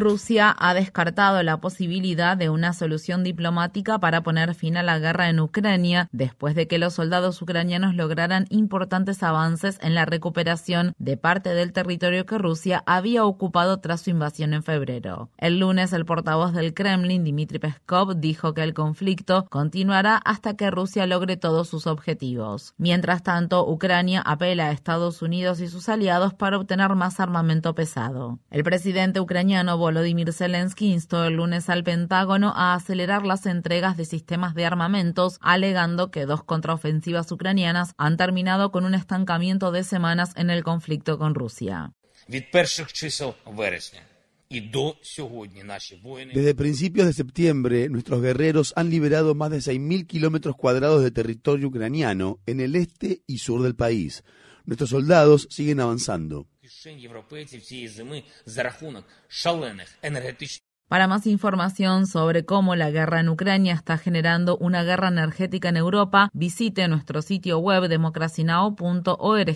Rusia ha descartado la posibilidad de una solución diplomática para poner fin a la guerra en Ucrania después de que los soldados ucranianos lograran importantes avances en la recuperación de parte del territorio que Rusia había ocupado tras su invasión en febrero. El lunes, el portavoz del Kremlin, Dmitry Peskov, dijo que el conflicto continuará hasta que Rusia logre todos sus objetivos. Mientras tanto, Ucrania apela a Estados Unidos y sus aliados para obtener más armamento pesado. El presidente ucraniano Volodymyr Zelensky instó el lunes al Pentágono a acelerar las entregas de sistemas de armamentos, alegando que dos contraofensivas ucranianas han terminado con un estancamiento de semanas en el conflicto con Rusia. Desde principios de septiembre, nuestros guerreros han liberado más de 6.000 kilómetros cuadrados de territorio ucraniano en el este y sur del país. Nuestros soldados siguen avanzando. Para más información sobre cómo la guerra en Ucrania está generando una guerra energética en Europa, visite nuestro sitio web democracynow.org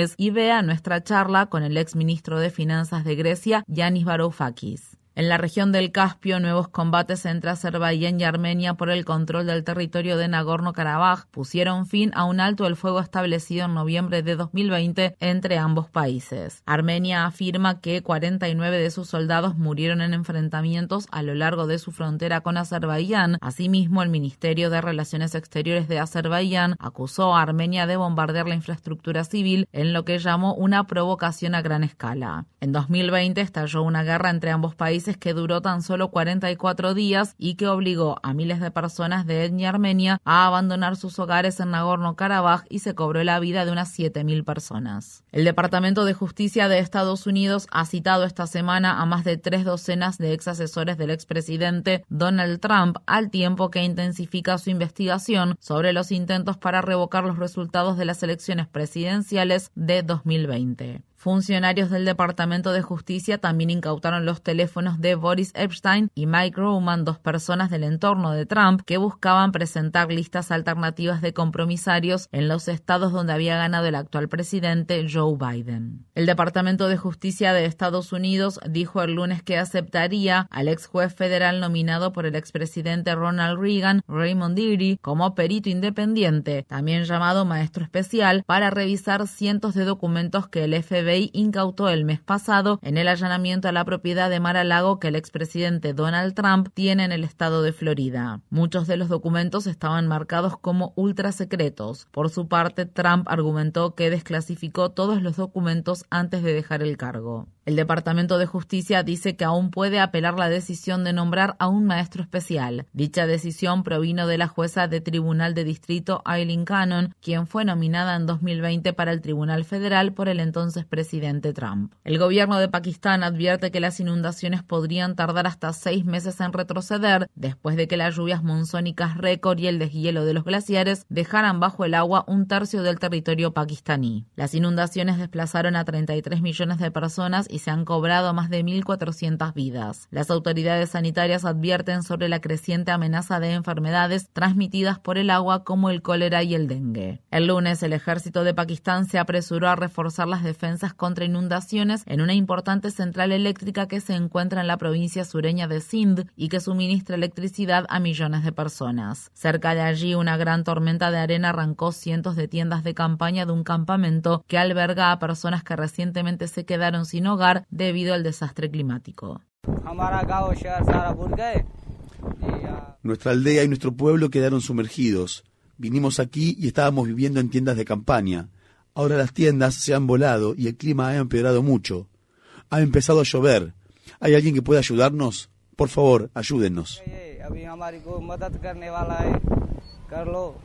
es y vea nuestra charla con el ex ministro de Finanzas de Grecia, Yanis Varoufakis. En la región del Caspio, nuevos combates entre Azerbaiyán y Armenia por el control del territorio de Nagorno-Karabaj pusieron fin a un alto el fuego establecido en noviembre de 2020 entre ambos países. Armenia afirma que 49 de sus soldados murieron en enfrentamientos a lo largo de su frontera con Azerbaiyán. Asimismo, el Ministerio de Relaciones Exteriores de Azerbaiyán acusó a Armenia de bombardear la infraestructura civil en lo que llamó una provocación a gran escala. En 2020 estalló una guerra entre ambos países que duró tan solo 44 días y que obligó a miles de personas de etnia armenia a abandonar sus hogares en Nagorno-Karabaj y se cobró la vida de unas 7.000 personas. El Departamento de Justicia de Estados Unidos ha citado esta semana a más de tres docenas de ex asesores del expresidente Donald Trump al tiempo que intensifica su investigación sobre los intentos para revocar los resultados de las elecciones presidenciales de 2020. Funcionarios del Departamento de Justicia también incautaron los teléfonos de Boris Epstein y Mike Roman, dos personas del entorno de Trump que buscaban presentar listas alternativas de compromisarios en los estados donde había ganado el actual presidente Joe Biden. El Departamento de Justicia de Estados Unidos dijo el lunes que aceptaría al ex juez federal nominado por el expresidente Ronald Reagan, Raymond Deary, como perito independiente, también llamado maestro especial, para revisar cientos de documentos que el FBI incautó el mes pasado en el allanamiento a la propiedad de Mar-a-Lago que el expresidente Donald Trump tiene en el estado de Florida. Muchos de los documentos estaban marcados como ultra secretos. Por su parte, Trump argumentó que desclasificó todos los documentos antes de dejar el cargo. El Departamento de Justicia dice que aún puede apelar la decisión de nombrar a un maestro especial. Dicha decisión provino de la jueza de Tribunal de Distrito Eileen Cannon, quien fue nominada en 2020 para el Tribunal Federal por el entonces presidente Trump. El gobierno de Pakistán advierte que las inundaciones podrían tardar hasta seis meses en retroceder después de que las lluvias monzónicas récord y el deshielo de los glaciares dejaran bajo el agua un tercio del territorio pakistaní. Las inundaciones desplazaron a 33 millones de personas y se han cobrado más de 1.400 vidas. Las autoridades sanitarias advierten sobre la creciente amenaza de enfermedades transmitidas por el agua como el cólera y el dengue. El lunes, el ejército de Pakistán se apresuró a reforzar las defensas contra inundaciones en una importante central eléctrica que se encuentra en la provincia sureña de Sindh y que suministra electricidad a millones de personas. Cerca de allí, una gran tormenta de arena arrancó cientos de tiendas de campaña de un campamento que alberga a personas que recientemente se quedaron sin hogar debido al desastre climático. Nuestra aldea y nuestro pueblo quedaron sumergidos. Vinimos aquí y estábamos viviendo en tiendas de campaña. Ahora las tiendas se han volado y el clima ha empeorado mucho. Ha empezado a llover. ¿Hay alguien que pueda ayudarnos? Por favor, ayúdennos.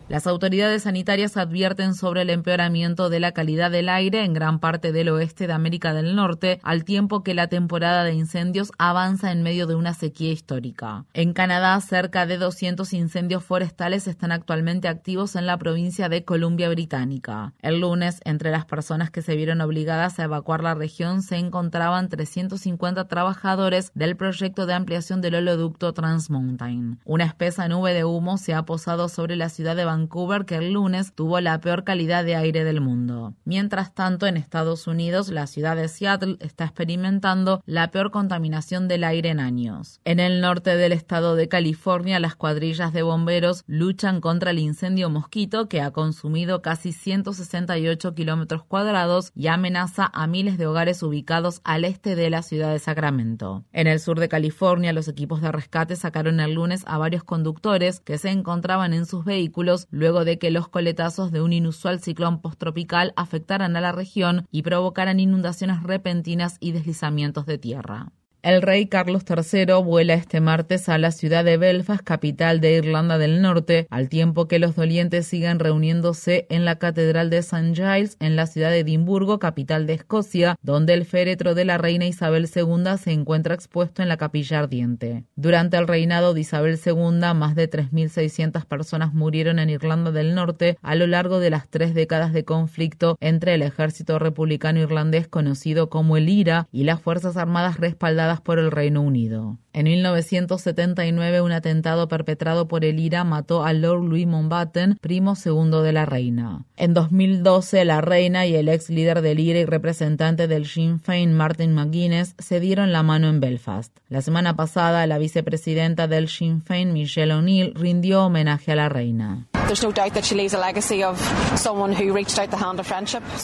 Las autoridades sanitarias advierten sobre el empeoramiento de la calidad del aire en gran parte del oeste de América del Norte, al tiempo que la temporada de incendios avanza en medio de una sequía histórica. En Canadá, cerca de 200 incendios forestales están actualmente activos en la provincia de Columbia Británica. El lunes, entre las personas que se vieron obligadas a evacuar la región se encontraban 350 trabajadores del proyecto de ampliación del oleoducto Trans Mountain. Una espesa nube de humo se ha posado sobre la ciudad de Vancouver que el lunes tuvo la peor calidad de aire del mundo. Mientras tanto, en Estados Unidos, la ciudad de Seattle está experimentando la peor contaminación del aire en años. En el norte del estado de California, las cuadrillas de bomberos luchan contra el incendio mosquito que ha consumido casi 168 kilómetros cuadrados y amenaza a miles de hogares ubicados al este de la ciudad de Sacramento. En el sur de California, los equipos de rescate sacaron el lunes a varios conductores que se encontraban en sus vehículos luego de que los coletazos de un inusual ciclón posttropical afectaran a la región y provocaran inundaciones repentinas y deslizamientos de tierra. El rey Carlos III vuela este martes a la ciudad de Belfast, capital de Irlanda del Norte, al tiempo que los dolientes siguen reuniéndose en la Catedral de St. Giles, en la ciudad de Edimburgo, capital de Escocia, donde el féretro de la reina Isabel II se encuentra expuesto en la capilla ardiente. Durante el reinado de Isabel II, más de 3.600 personas murieron en Irlanda del Norte a lo largo de las tres décadas de conflicto entre el ejército republicano irlandés conocido como el IRA y las Fuerzas Armadas respaldadas por el Reino Unido. En 1979, un atentado perpetrado por el IRA mató a Lord Louis Mountbatten, primo segundo de la reina. En 2012, la reina y el ex líder del IRA y representante del Sinn Féin, Martin McGuinness, se dieron la mano en Belfast. La semana pasada, la vicepresidenta del Sinn Féin, Michelle O'Neill, rindió homenaje a la reina.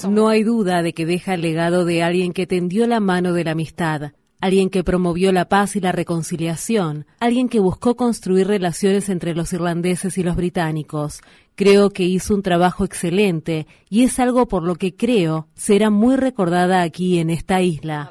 No hay duda de que deja el legado de alguien que tendió la mano de la amistad alguien que promovió la paz y la reconciliación, alguien que buscó construir relaciones entre los irlandeses y los británicos. Creo que hizo un trabajo excelente y es algo por lo que creo será muy recordada aquí en esta isla.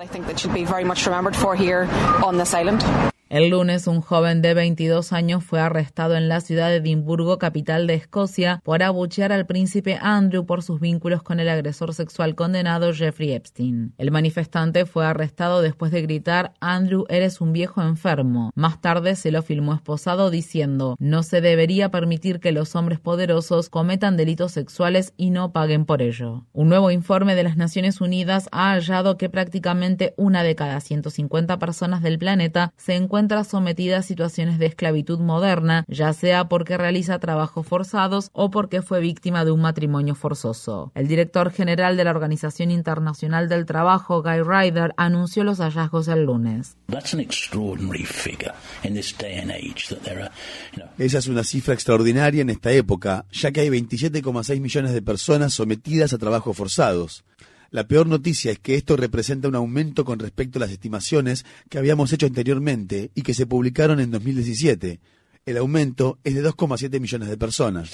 El lunes, un joven de 22 años fue arrestado en la ciudad de Edimburgo, capital de Escocia, por abuchear al príncipe Andrew por sus vínculos con el agresor sexual condenado Jeffrey Epstein. El manifestante fue arrestado después de gritar Andrew, eres un viejo enfermo. Más tarde se lo filmó esposado diciendo no se debería permitir que los hombres poderosos cometan delitos sexuales y no paguen por ello. Un nuevo informe de las Naciones Unidas ha hallado que prácticamente una de cada 150 personas del planeta se encuentra sometida a situaciones de esclavitud moderna, ya sea porque realiza trabajos forzados o porque fue víctima de un matrimonio forzoso. El director general de la Organización Internacional del Trabajo, Guy Ryder, anunció los hallazgos el lunes. Esa es una cifra extraordinaria en esta época, ya que hay 27,6 millones de personas sometidas a trabajos forzados. La peor noticia es que esto representa un aumento con respecto a las estimaciones que habíamos hecho anteriormente y que se publicaron en 2017. El aumento es de 2,7 millones de personas.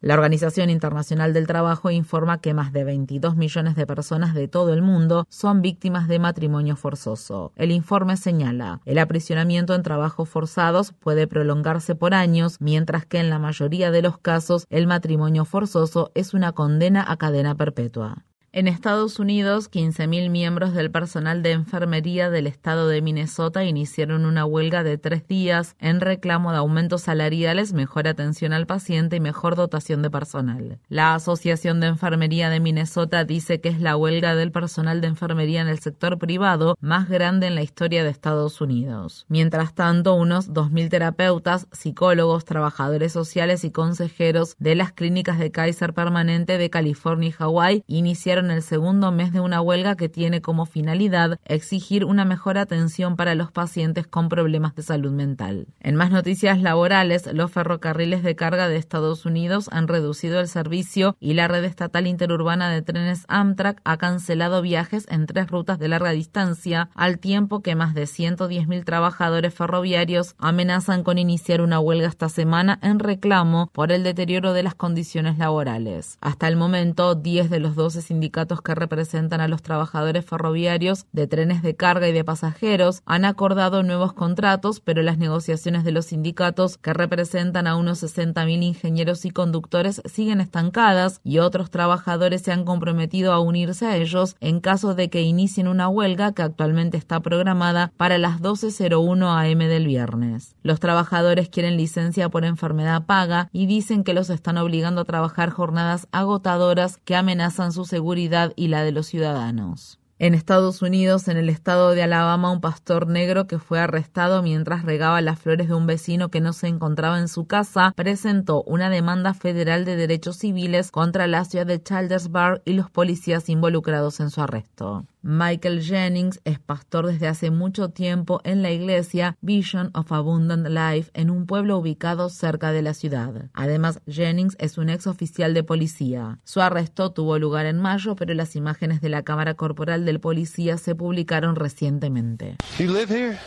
La Organización Internacional del Trabajo informa que más de 22 millones de personas de todo el mundo son víctimas de matrimonio forzoso. El informe señala, el aprisionamiento en trabajos forzados puede prolongarse por años, mientras que en la mayoría de los casos el matrimonio forzoso es una condena a cadena perpetua. En Estados Unidos, 15.000 miembros del personal de enfermería del estado de Minnesota iniciaron una huelga de tres días en reclamo de aumentos salariales, mejor atención al paciente y mejor dotación de personal. La Asociación de Enfermería de Minnesota dice que es la huelga del personal de enfermería en el sector privado más grande en la historia de Estados Unidos. Mientras tanto, unos 2.000 terapeutas, psicólogos, trabajadores sociales y consejeros de las clínicas de Kaiser Permanente de California y Hawái iniciaron en el segundo mes de una huelga que tiene como finalidad exigir una mejor atención para los pacientes con problemas de salud mental. En más noticias laborales, los ferrocarriles de carga de Estados Unidos han reducido el servicio y la red estatal interurbana de trenes Amtrak ha cancelado viajes en tres rutas de larga distancia, al tiempo que más de 110.000 trabajadores ferroviarios amenazan con iniciar una huelga esta semana en reclamo por el deterioro de las condiciones laborales. Hasta el momento, 10 de los 12 sindicatos sindicatos que representan a los trabajadores ferroviarios de trenes de carga y de pasajeros han acordado nuevos contratos, pero las negociaciones de los sindicatos que representan a unos 60.000 ingenieros y conductores siguen estancadas y otros trabajadores se han comprometido a unirse a ellos en caso de que inicien una huelga que actualmente está programada para las 12.01 am del viernes. Los trabajadores quieren licencia por enfermedad paga y dicen que los están obligando a trabajar jornadas agotadoras que amenazan su seguridad y la de los ciudadanos. En Estados Unidos, en el estado de Alabama, un pastor negro que fue arrestado mientras regaba las flores de un vecino que no se encontraba en su casa presentó una demanda federal de derechos civiles contra la ciudad de Childersburg y los policías involucrados en su arresto. Michael Jennings es pastor desde hace mucho tiempo en la iglesia Vision of Abundant Life en un pueblo ubicado cerca de la ciudad. Además, Jennings es un ex oficial de policía. Su arresto tuvo lugar en mayo, pero las imágenes de la cámara corporal del policía se publicaron recientemente.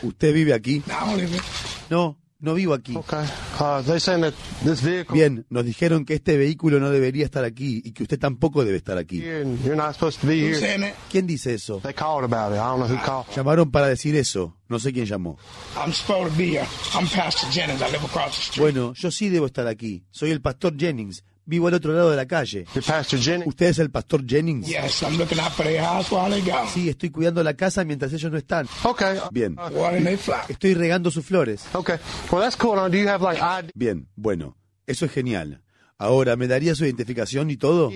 ¿Usted vive aquí? No, no vivo aquí. Uh, Bien, nos dijeron que este vehículo no debería estar aquí y que usted tampoco debe estar aquí. ¿Quién dice eso? Llamaron para decir eso. No sé quién llamó. Bueno, yo sí debo estar aquí. Soy el pastor Jennings. Vivo al otro lado de la calle. ¿Usted es el pastor Jennings? Sí, estoy cuidando la casa mientras ellos no están. Bien. Estoy regando sus flores. Bien, bueno. Eso es genial. Ahora, ¿me daría su identificación y todo?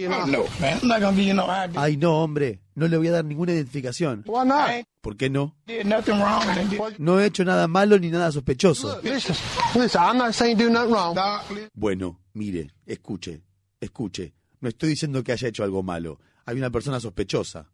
Ay, no, hombre. No le voy a dar ninguna identificación. ¿Por qué no? No he hecho nada malo ni nada sospechoso. Bueno, mire, escuche, escuche. No estoy diciendo que haya hecho algo malo. Hay una persona sospechosa.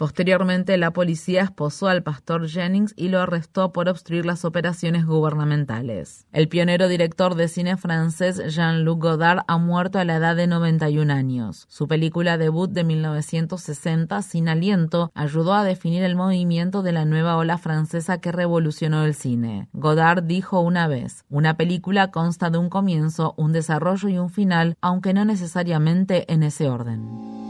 Posteriormente, la policía esposó al pastor Jennings y lo arrestó por obstruir las operaciones gubernamentales. El pionero director de cine francés Jean-Luc Godard ha muerto a la edad de 91 años. Su película debut de 1960, Sin Aliento, ayudó a definir el movimiento de la nueva ola francesa que revolucionó el cine. Godard dijo una vez, una película consta de un comienzo, un desarrollo y un final, aunque no necesariamente en ese orden.